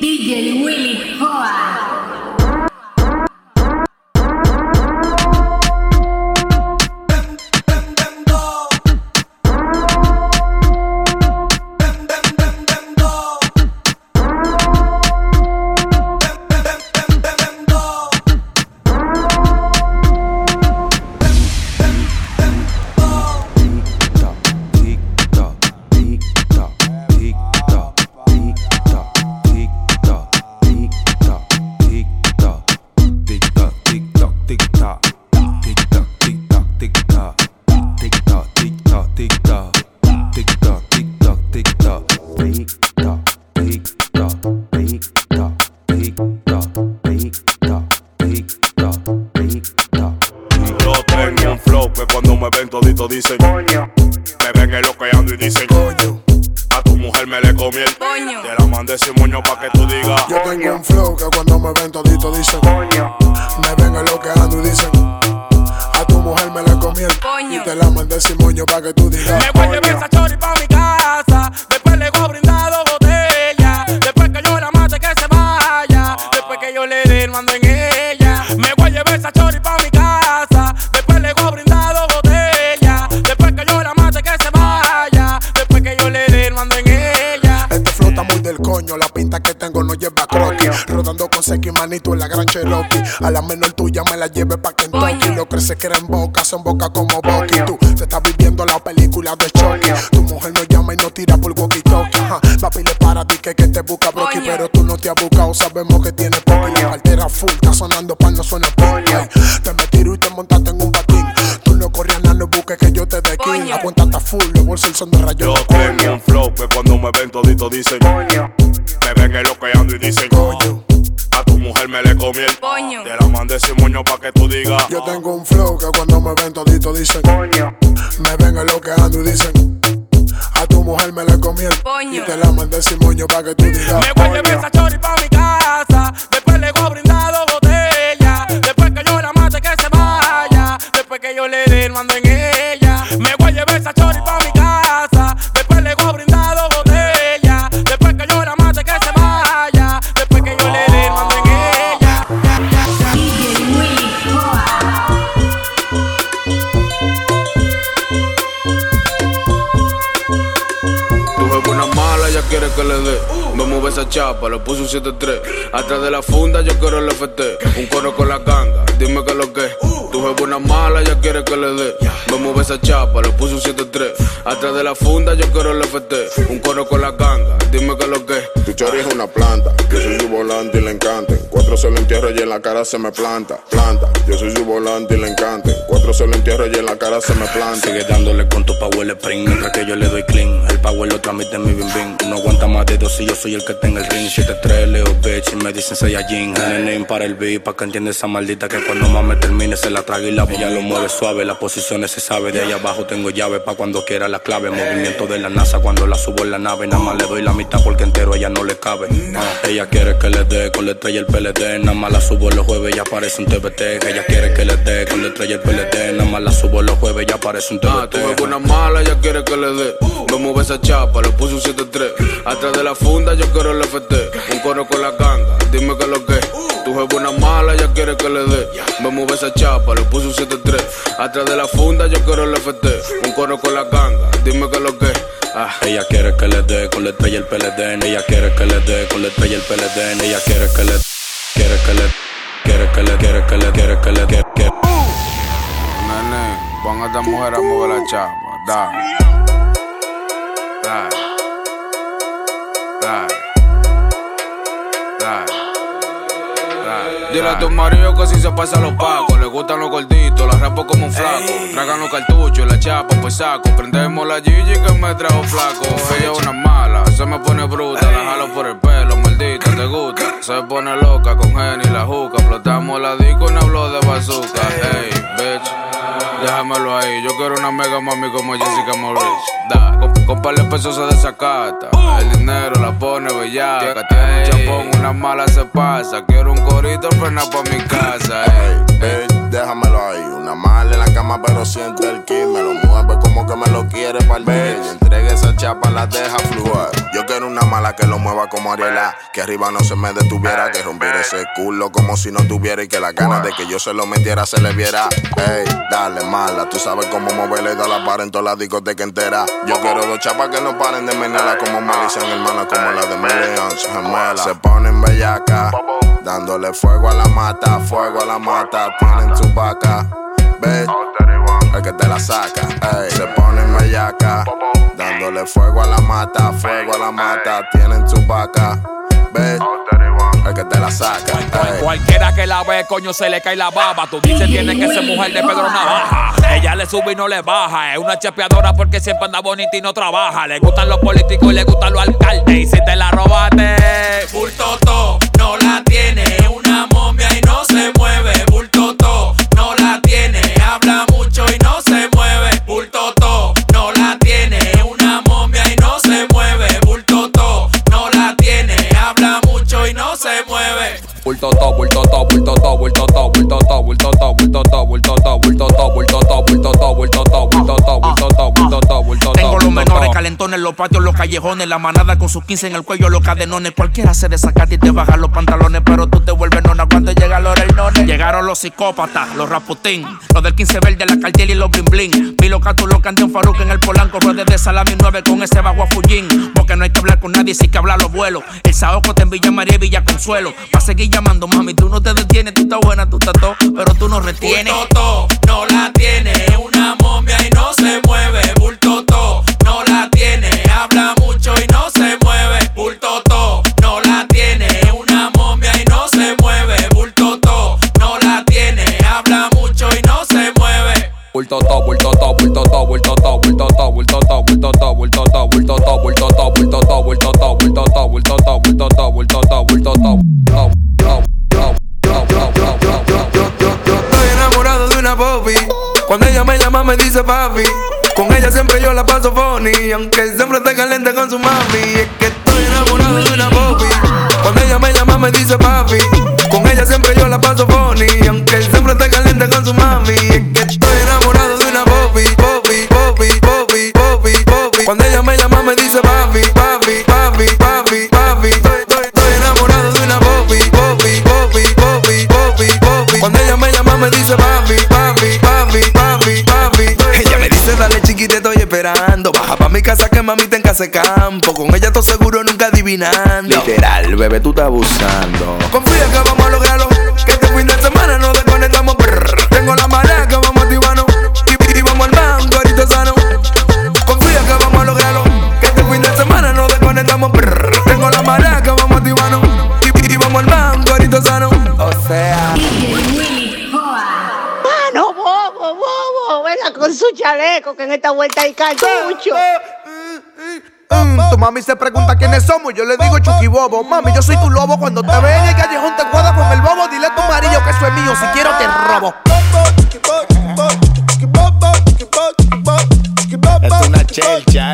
DJ Willy Hoa. Mandé sin moño pa' que tú digas yo tengo un flow que cuando me ven todito dicen Me ven eloqueando y dicen A tu mujer me la comí el Coño. Y te la mandé sin moño pa' que tú digas Me voy a llevar esa chori pa' mi casa. Después le voy brindado botella. Después que yo la mate que se vaya. Después que yo le dé el mando en Rodando con Seki manito en la gran Cherokee. A la menor tuya me la lleve pa' Kentucky. Coño. Lo crece que era en boca, son boca como Bucky. Tú te estás viviendo la película de Chucky. Tu mujer no llama y no tira por walkie talkie. Ajá. Papi le para ti que, que te busca Brocky, pero tú no te has buscado. Sabemos que tiene poco la cartera full. Está sonando pa' no suena pink. Ay, Te me tiro y te montaste en un patín. Tú no corrías nada, no busques que yo te dé kill. Coño. La cuenta está full, los bolsos son de rayos. Yo tengo un flow que cuando me ven todito dicen Me ven eloqueando y dicen Coño. Me le comí el Coño. Te la mandé sin moño pa' que tú digas Yo tengo un flow que cuando me ven todito dicen Me ven eloqueando y dicen A tu mujer me le comí el Coño. Y te la mandé sin moño pa' que tú digas Me voy a llevar esa chori pa' mi casa. Después le voy brindado botella. Después que yo la mate que se vaya. Después que yo le dé el mando en esa chapa, le puse un 7-3. Atrás de la funda, yo quiero el FT. Un coro con la ganga, dime que lo que. Tu jefe una mala, ya quiere que le dé. Me mueve esa chapa, le puse un 7-3. Atrás de la funda, yo quiero el FT. Un coro con la ganga, dime que lo que. Tu chori es una planta, yo soy su volante y le encanta. Cuatro se lo entierro y en la cara se me planta. Planta, yo soy su volante y le encanta. Cuatro se lo entierro y en la cara se me planta. Sigue dándole con tu power spring Mientras que yo le doy clean. El power lo transmite en mi bim bim. No aguanta más de dos y yo soy el que tenga el ring. 7-3 Leo bitch y me dicen Saiyajin name para el beat Pa' que entienda esa maldita que cuando más me termine Se la traga y la Ella lo mueve suave Las posiciones se sabe. De ahí abajo tengo llave Pa' cuando quiera la clave. Movimiento de la NASA Cuando la subo en la nave. Nada más le doy la mitad Porque entero a ella no le cabe. Ella quiere que le dé Con la estrella el PLD Nada más la subo los jueves Ya aparece un TBT Ella quiere que le dé Con la estrella el PLD Nada más la subo los jueves Ya aparece un Ah, TBT tu jefe una mala, ya quiere que le dé. Me mueve esa chapa, le puse un 7-3. Atrás de la funda, yo quiero el FT. Un coro con la ganga, dime que lo que. Tu jefe una mala, ya quiere que le dé. Me mueve esa chapa, le puse un 7-3. Atrás de la funda, yo quiero el FT. Un coro con la ganga, dime que lo que. Ah, ella quiere que le dé con la estrella el PLD. Ella quiere que le dé con la estrella el PLD. Ella quiere que le quiere que le quiere que le quiere que le quiere que le quiere que pon a esta mujer a mover la chapa. Dale. Dale. Dale. Dale. Dale. Dile a tu marido que si se pasa los pacos, le gustan los gorditos, la rapo como un flaco. Tragan los cartuchos, la chapa, pues saco. Prendemos la Gigi que me trajo flaco. Ella es una mala, se me pone bruta, la jalo por el pelo, maldita, te gusta. Se pone loca con Jenny la juca. Explotamos la disco y no hablo de bazooka. Déjamelo ahí, yo quiero una mega mami como Jessica Morris. Da, con, con par de pesos se desacata. El dinero la pone bellaca. Tiene un chapón, una mala se pasa. Quiero un corito, frena pa' mi casa. Déjamelo ahí. Una mala en la cama, pero siente el ki. Me lo mueve como que me lo quiere para el Y entregue esa chapa, la deja fluir. Yo quiero una mala que lo mueva como Ariela. Que arriba no se me detuviera. Que rompiera ese culo como si no tuviera. Y que la ganas de que yo se lo metiera se le viera. Ey, dale mala. Tú sabes cómo moverle y dar la para en toda la discoteca entera. Yo quiero dos chapas que no paren de menela. Como me dicen hermana, como la de Millions. Gemela. Se ponen bellaca. Dándole fuego a la mata, fuego a la mata. Tienen su vaca. Bitch el que te la saca. Ey, se ponen bellaca, dándole fuego a la mata, fuego a la mata. Tienen su vaca, bitch, el que te la saca. Ey. Cualquiera que la ve, coño, se le cae la baba. Tú dices tiene que ser mujer de Pedro Navaja. Ella le sube y no le baja. Es una chapeadora porque siempre anda bonita y no trabaja. Le gustan los políticos y le gustan los alcaldes. Y si te la robaste, bulto to, no la tiene. Mueve. Bulto to, bulto to, bulto to, bulto to, bulto to, bulto to, bulto to, bulto to, bulto to, bulto to, bulto to, bulto to, bulto to, bulto to, bulto to, bulto to. Tengo los menores calentones, los patios, los callejones, la manada con sus 15 en el cuello, los cadenones. Cualquiera se desacata y te los pantalones, pero Llegaron los psicópatas, los raputín, los del 15 verde, la cartier y los bling bling. Pilo Catu, los canteón Faruk en el Polanco, ruedes de salami 9 con ese bajo a Fullín. Porque no hay que hablar con nadie, sí que hablar los vuelos. El Saoco te en Villa María y Villa Consuelo. Va a seguir llamando, mami, tú no te detienes, tú estás buena, tú estás todo, pero tú no retienes. Bulto to, no la tiene, una momia y no se mueve. Bulto Estoy enamorado de una popi. Cuando ella me llama me dice papi. Con ella siempre yo la paso funny. Aunque siempre esté caliente con su mami. Es que estoy enamorado de una popi. Cuando ella me llama me dice papi. Con ella siempre yo la paso funny. Campo. Con ella todo seguro nunca adivinando. Literal, bebé, tú estás abusando. Confía que vamos a lograrlo. Que este fin de semana nos desconectamos. brr. Tengo la marea que vamos a activarnos. Y, y vamos al banco, ahorita sano. Confía que vamos a lograrlo. Que este fin de semana nos desconectamos. brr. Tengo la marea que vamos a activarnos. Y, y vamos al banco, ahorita sano. O sea. Mano, bobo, bobo. Venga con su chaleco que en esta vuelta hay cartucho. Mami se pregunta quiénes somos, yo le digo Chucky Bobo. Mami, yo soy tu lobo. Cuando te ve en el callejón te encuadras con el bobo. Dile a tu marido que eso es mío. Si quiero te robo. Es una chelcha,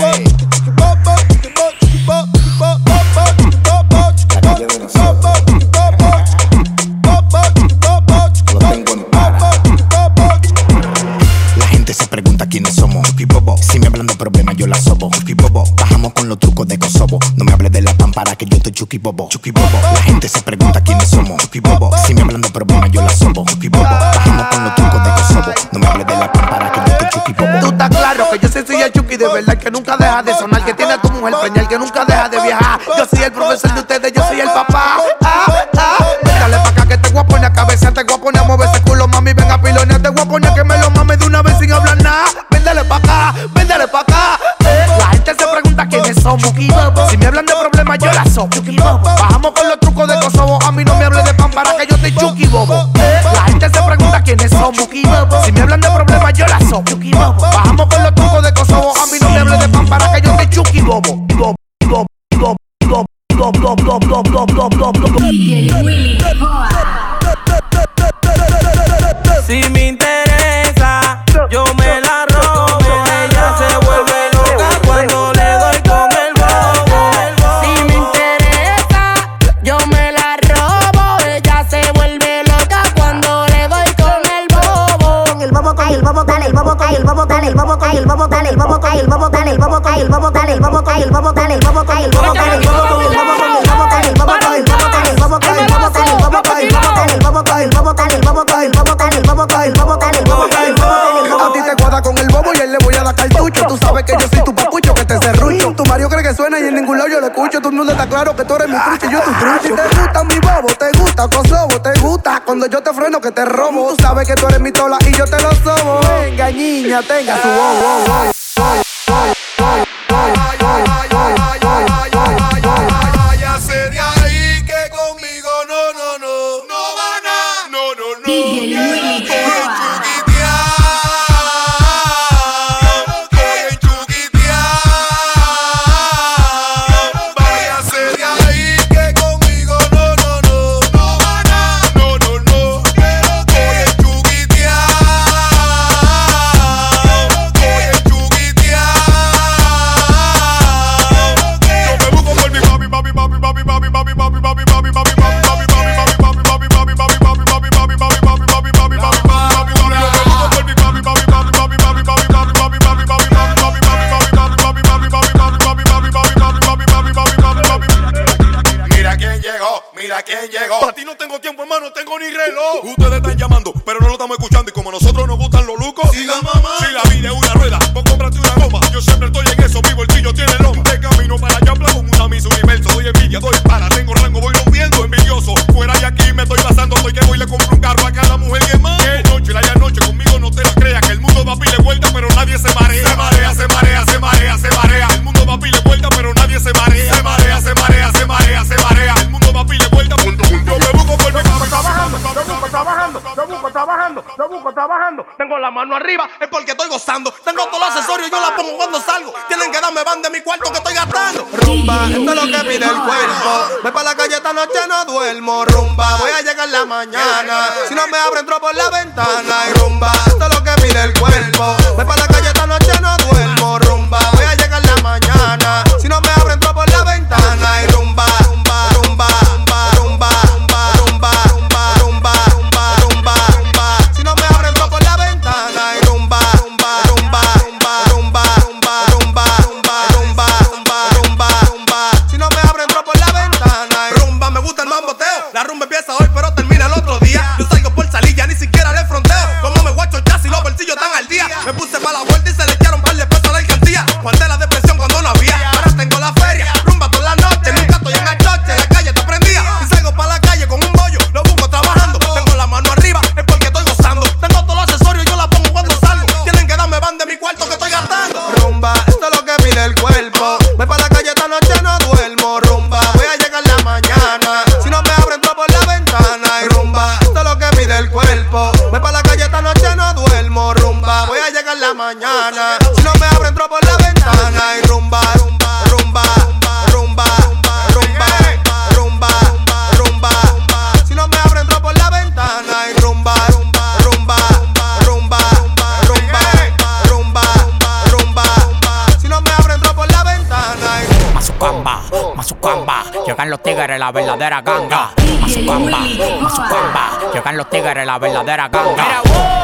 blow. Yo te freno que te robo. Tú sabes que tú eres mi tola y yo te lo sobo. Venga, niña, tenga su. Váyase carro a cada mujer que más. Que noche, la ya noche, conmigo no te la creas. Que el mundo va a pile vuelta, pero nadie se marea. Se marea, se marea, se marea, se marea. El mundo va a pile vuelta, pero nadie se marea. Se marea, se marea, se marea, se marea. Yo busco trabajando, yo busco trabajando, yo busco trabajando. Tengo la mano arriba, es porque estoy gozando. Tengo todos los accesorios, yo la pongo cuando salgo. Tienen que darme van de mi cuarto que estoy gastando. Rumba, esto es lo que pide el cuerpo. Voy para la calle esta noche, no duermo. Rumba, voy a llegar la mañana. Si no me abro, entro por la ventana. Y rumba, esto es lo que pide el cuerpo. Voy para la calle esta noche, no duermo. Rumba, voy a llegar la mañana. Si no me abro, la verdadera ganga. Mazucamba, Mazucamba, llegan los tigres, la verdadera ganga.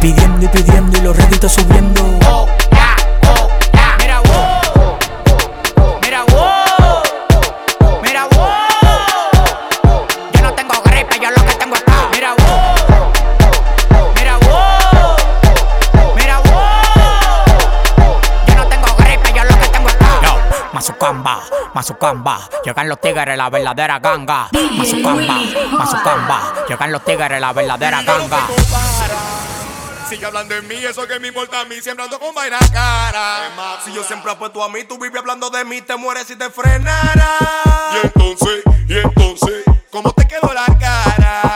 Pidiendo y pidiendo y los réditos subiendo. Mira, wow. Yo no tengo gripe, yo lo que tengo es. Mira. Mira. Mira. Yo no tengo gripe, yo lo que tengo es ah. Yo, Mazucamba, Mazucamba. Llegan los tigres, la verdadera ganga. Mazucamba, Mazucamba. Llegan los tigres, la verdadera ganga. Sigue hablando de mí, eso que me importa a mí, siempre ando con vaina cara. Si yo siempre apuesto a mí, tú vives hablando de mí, te mueres si te frenara. Y entonces, y entonces, ¿cómo te quedó la cara?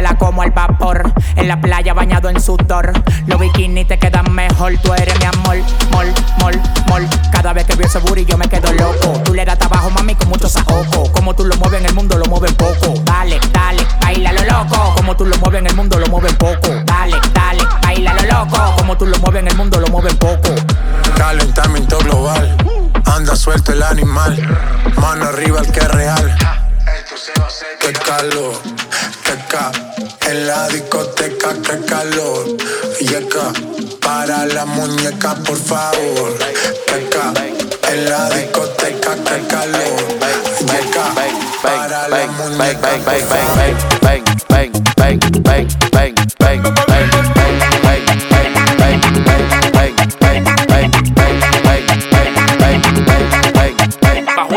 La como al vapor. En la playa bañado en sudor. Los bikinis te quedan mejor. Tú eres mi amor. Mol, mol, mol. Cada vez que veo ese booty yo me quedo loco. Tú le das trabajo, mami, con mucho saoco. Como tú lo mueves en el mundo, lo mueves poco. Dale, dale, baila lo loco. Como tú lo mueves en el mundo, lo mueves poco. Dale, dale, baila lo loco. Como tú lo mueves en el mundo, lo mueves poco. Calentamiento global, anda suelto el animal, mano arriba el que es real. Qué calor, qué ca, en la discoteca, qué calor. Yeca, para la muñeca, por favor. Qué ca, en la discoteca, qué calor. Yeca, para la muñeca.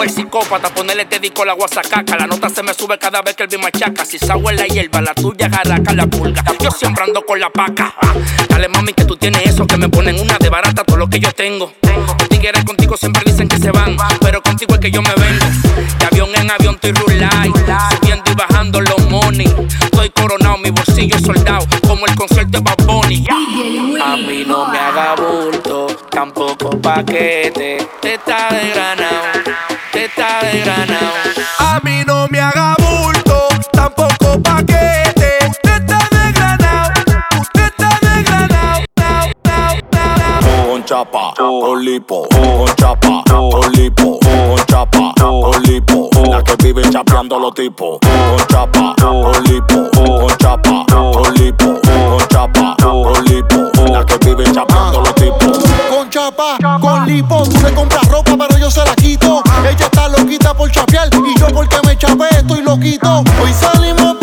El psicópata, ponerle te disco la guasacaca. La nota se me sube cada vez que el beat machaca. Si en la hierba, la tuya jaraca la pulga. Yo siempre ando con la paca. Ah, Dale mami que tú tienes eso, que me ponen una de barata todo lo que yo tengo. Los contigo siempre dicen que se van, pero contigo es que yo me vengo. De avión en avión estoy rulay, subiendo y bajando los money. Estoy coronado, mi bolsillo soldado, como el concierto de Bad Bunny. A mí no me haga bulto, tampoco paquete. Te está de granado, está de granado. A mí no me haga bulto, tampoco paquete. Usted está desgranado, usted está desgranado. Con chapa, con lipo, con chapa, con lipo, con chapa, con lipo. La que vive chapeando los tipos. Con chapa, con lipo, con chapa, con lipo, con chapa, con lipo. La que vive chapeando los tipos. Chapa, con lipo, tú le compras ropa, pero yo se la quito. Ella está loquita por chapear y yo porque me chapé estoy loquito. Hoy salimos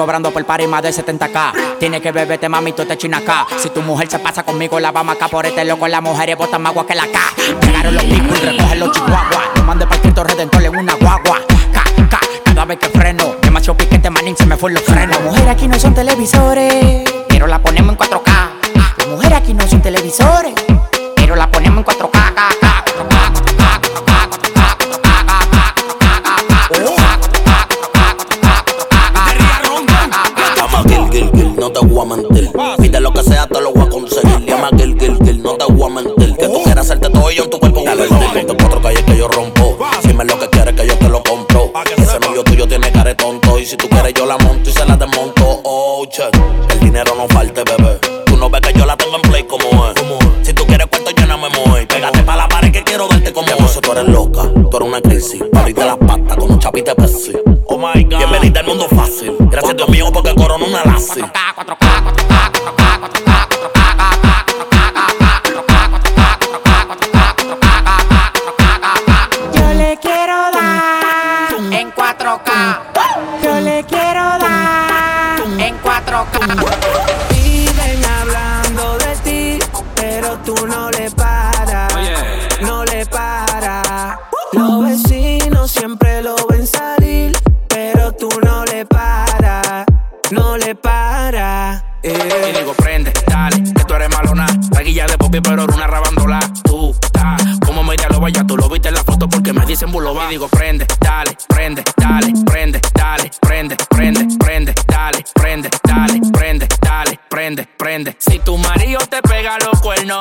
cobrando por par y más de 70k. Tiene que beberte, mami, tú te chinas acá. Si tu mujer se pasa conmigo, la vamos acá por este loco. Las mujeres botan más agua que la K. Llegaron los picos y recogen los chihuahuas. No mande para Cristo Redentor en una guagua. K, cada vez que freno. Demasiado piquete, manín, se me fue los frenos. Las mujeres aquí no son televisores, pero la ponemos en 4K. Las mujeres aquí no son televisores, pero la ponemos en 4K. o guamantil. Pide lo que sea, Eh. Y digo, prende, dale, que tú eres malona. Taguilla de popi, pero eres una rabandola. Tú, ta, como media lo vaya, tú lo viste en la foto porque me dicen buloba. Y digo, prende, dale, prende, dale, prende, dale, prende, prende, prende, dale, prende, dale, prende, dale, prende, prende. Si tu marido te pega los cuernos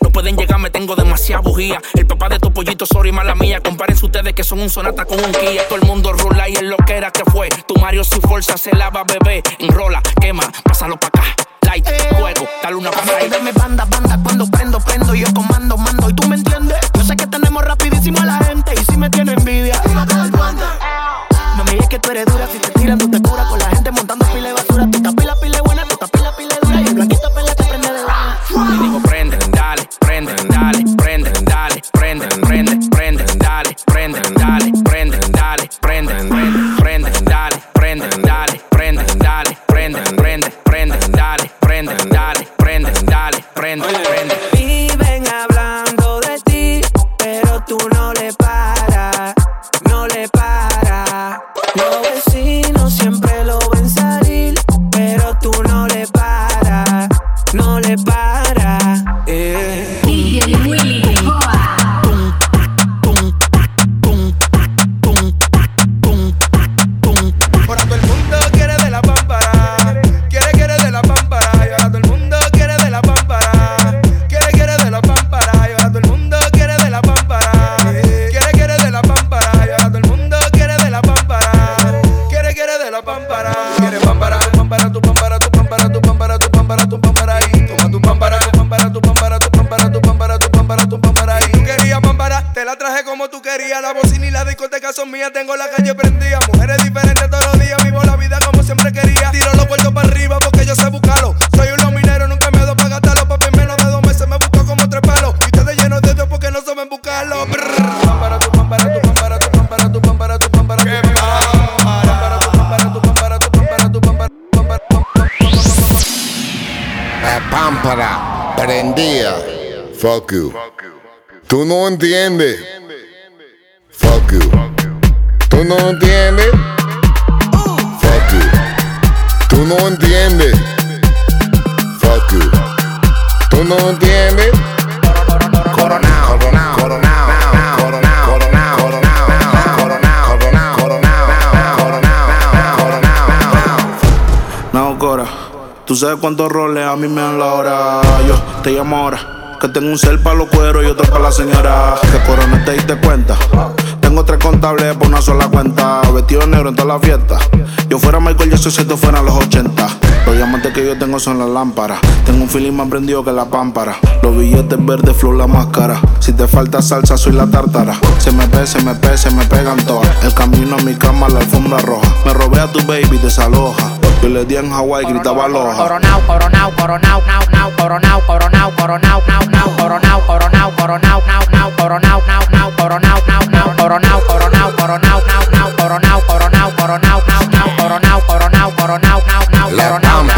No pueden llegar, me tengo demasiada bujía. El papá de tu pollito, sorry, mala mía. Compárense ustedes que son un sonata con un guía. Todo el mundo rula y es lo que era que fue. Tu Mario sin fuerza se lava, bebé. Enrola, quema, pásalo pa' acá. Light, fuego, eh, dale una pasada. Deme banda, banda, cuando prendo, prendo. Yo comando, mando, y tú me entiendes. Yo sé que tenemos rapidísimo a la gente. Y si me tiene envidia, Mami, es que tú eres dura. Si te tiran, tú te cura con la gente montando. Fuck you. Tú no entiendes. Fuck you. Tú no entiendes. Fuck you. Tú no entiendes. Fuck you. Tú no entiendes. Tú sabes cuántos roles a mí me dan la hora. Yo te llamo ahora. Que tengo un cel para los cueros y otro para la señora. Que corona te diste cuenta. Tengo tres contables por una sola cuenta. Vestido negro en toda la fiesta. Yo fuera Michael Jackson si esto fueran los 80. Los diamantes que yo tengo son las lámparas. Tengo un feeling más prendido que la pámpara. Los billetes verdes, flow la máscara. Si te falta salsa, soy la tártara. Se me pe, se me pe, se me pegan todas. El camino a mi cama, la alfombra roja. Me robé a tu baby, desaloja. Yo le di en Hawái, gritaba aloha. Coronao, coronao, coronao, nao, nao, coronao, coronao, coronao, nao, nao, coronao, coronao, coronao, nao, nao, coronao, nao, nao, coronao, nao, nao, coronao, coronao, coronao, nao, nao, coronao, coronao, coronao, nao, nao, coronao, coronao, coronao, nao, nao, coronao,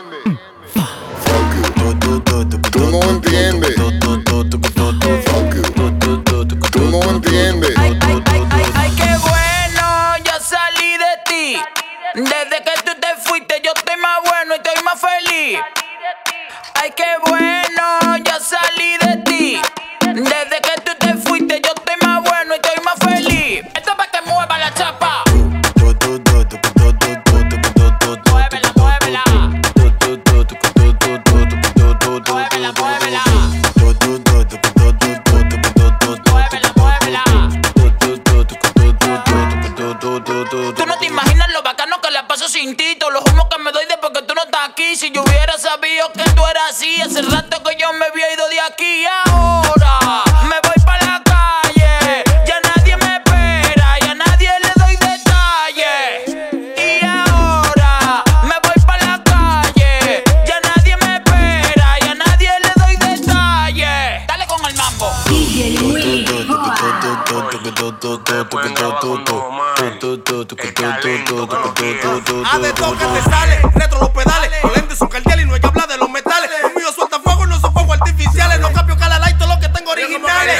A de todo que te sale, retro los pedales, los lentes son cardial y no hay que hablar de los metales. Los míos suelta fuego, no son fuegos artificiales, no cambio cada light, todo lo que tengo originales.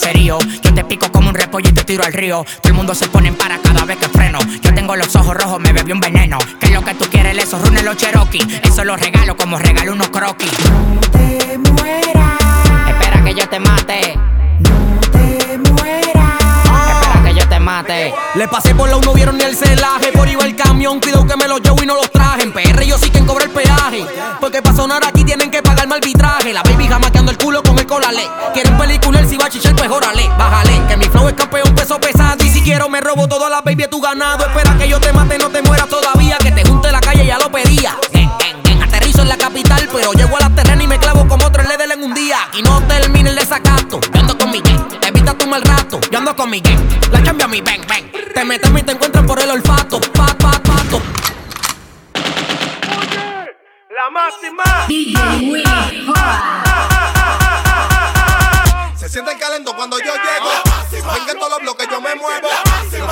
Caserío. Yo te pico como un repollo y te tiro al río. Todo el mundo se pone para cada vez que freno. Yo tengo los ojos rojos, me bebí un veneno. ¿Qué es lo que tú quieres? Esos runes los Cherokee. Eso lo regalo como regalo unos croquis. te mueras. Espera que yo te mate. Que yo te mate. Le pasé por la uno, vieron ni el celaje. Por iba el camión, cuidado que me los llevo y no los traje. En PR yo sí que cobra el peaje. Porque para sonar aquí tienen que pagarme arbitraje. La baby jamaqueando el culo con el colale. Quieren película, si va a chichar, pues órale. Bájale, que mi flow es campeón, peso pesado. Y si quiero me robo toda la baby tu ganado. Espera que yo te mate, no te mueras todavía. Que te junte la calle, ya lo pedía. Aterrizo en la capital, pero llego a la terrena y me clavo como otro LEDEL en un día. Aquí no termina el desacato. Yo ando con mi gang, te evita tu mal rato. Yo ando con mi gang, la cambio a mi bang, bang. Te metes y te encuentran por el olfato. Pa, pa, pato. La máxima. DJ Willy Joa. Se siente calento cuando yo llego. Ven que todos los bloques yo me muevo. Yo